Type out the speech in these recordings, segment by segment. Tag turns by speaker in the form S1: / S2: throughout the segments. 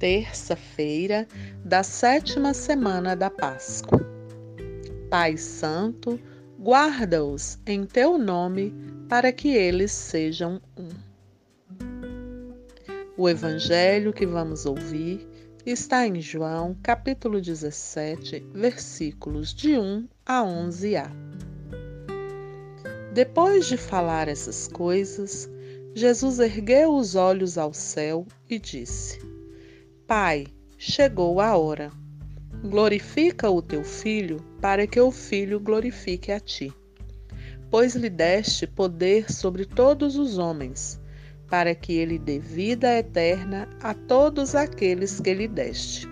S1: terça-feira da sétima semana da Páscoa. Pai Santo, guarda-os em teu nome para que eles sejam um. O evangelho que vamos ouvir está em João, capítulo 17, versículos de 1 a 11a. Depois de falar essas coisas, Jesus ergueu os olhos ao céu e disse: Pai, chegou a hora. Glorifica o teu filho, para que o filho glorifique a ti. Pois lhe deste poder sobre todos os homens, para que ele dê vida eterna a todos aqueles que lhe deste.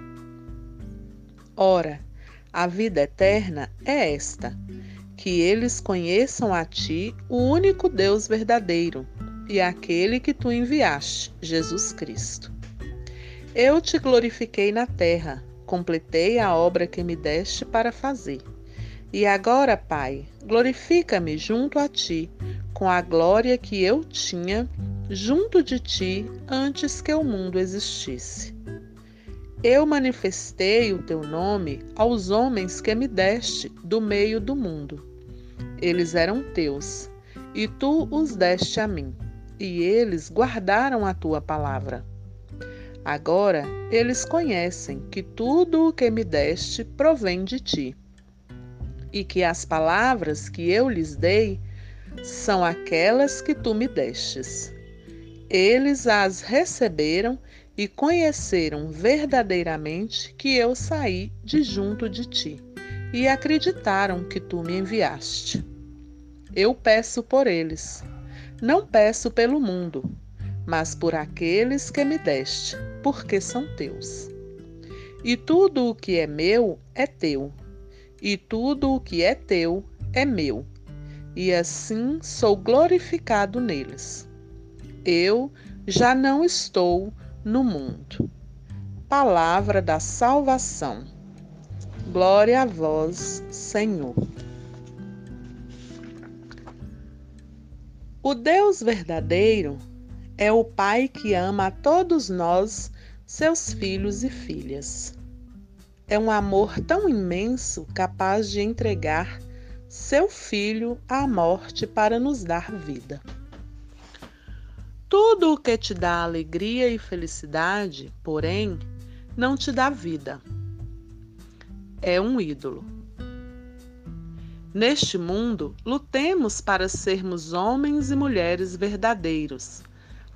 S1: Ora, a vida eterna é esta: que eles conheçam a ti, o único Deus verdadeiro, e aquele que tu enviaste, Jesus Cristo. Eu te glorifiquei na terra, completei a obra que me deste para fazer. E agora, Pai, glorifica-me junto a ti, com a glória que eu tinha junto de ti antes que o mundo existisse. Eu manifestei o teu nome aos homens que me deste do meio do mundo. Eles eram teus, e tu os deste a mim, e eles guardaram a tua palavra. Agora eles conhecem que tudo o que me deste provém de ti, e que as palavras que eu lhes dei são aquelas que tu me destes. Eles as receberam e conheceram verdadeiramente que eu saí de junto de ti, e acreditaram que tu me enviaste. Eu peço por eles. Não peço pelo mundo, mas por aqueles que me deste, porque são teus. E tudo o que é meu é teu, e tudo o que é teu é meu, e assim sou glorificado neles. Eu já não estou no mundo. Palavra da salvação. Glória a vós, Senhor. O Deus verdadeiro é o Pai que ama a todos nós, seus filhos e filhas. É um amor tão imenso capaz de entregar seu filho à morte para nos dar vida. Tudo o que te dá alegria e felicidade, porém, não te dá vida. É um ídolo. Neste mundo, lutemos para sermos homens e mulheres verdadeiros,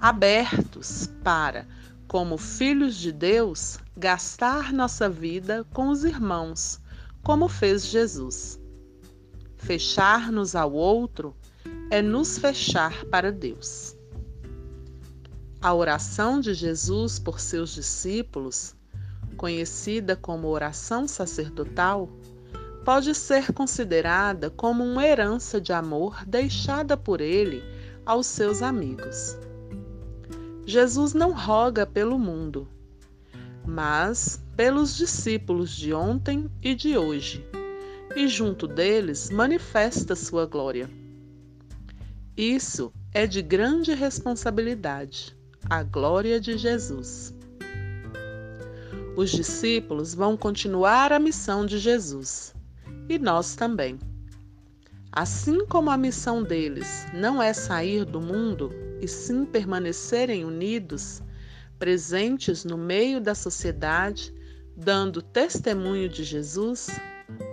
S1: abertos para, como filhos de Deus, gastar nossa vida com os irmãos, como fez Jesus. Fechar-nos ao outro é nos fechar para Deus. A oração de Jesus por seus discípulos, conhecida como oração sacerdotal, pode ser considerada como uma herança de amor deixada por ele aos seus amigos. Jesus não roga pelo mundo, mas pelos discípulos de ontem e de hoje, e junto deles manifesta sua glória. Isso é de grande responsabilidade, a glória de Jesus. Os discípulos vão continuar a missão de Jesus e nós também. Assim como a missão deles não é sair do mundo e sim permanecerem unidos, presentes no meio da sociedade, dando testemunho de Jesus,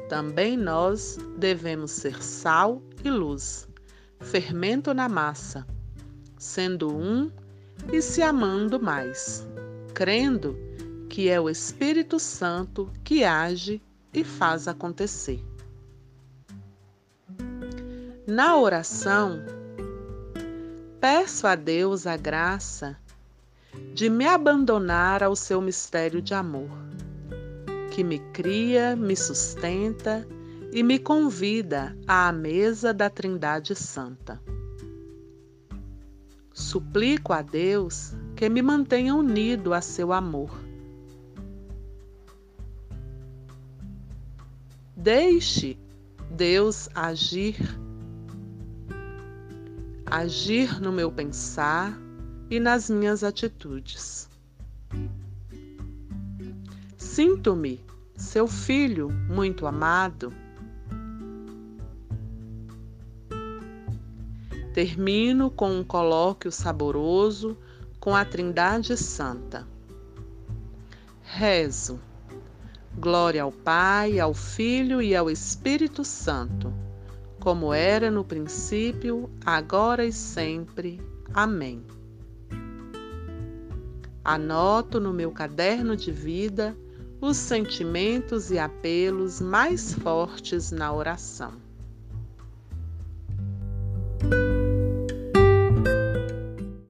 S1: também nós devemos ser sal e luz, fermento na massa, sendo um e se amando mais, crendo que é o Espírito Santo que age e faz acontecer. Na oração, peço a Deus a graça de me abandonar ao seu mistério de amor, que me cria, me sustenta e me convida à mesa da Trindade Santa. Suplico a Deus que me mantenha unido a seu amor Deixe Deus agir, agir no meu pensar e nas minhas atitudes. Sinto-me, seu filho muito amado. Termino com um colóquio saboroso com a Trindade Santa. Rezo. Glória ao Pai, ao Filho e ao Espírito Santo, como era no princípio, agora e sempre. Amém. Anoto no meu caderno de vida os sentimentos e apelos mais fortes na oração.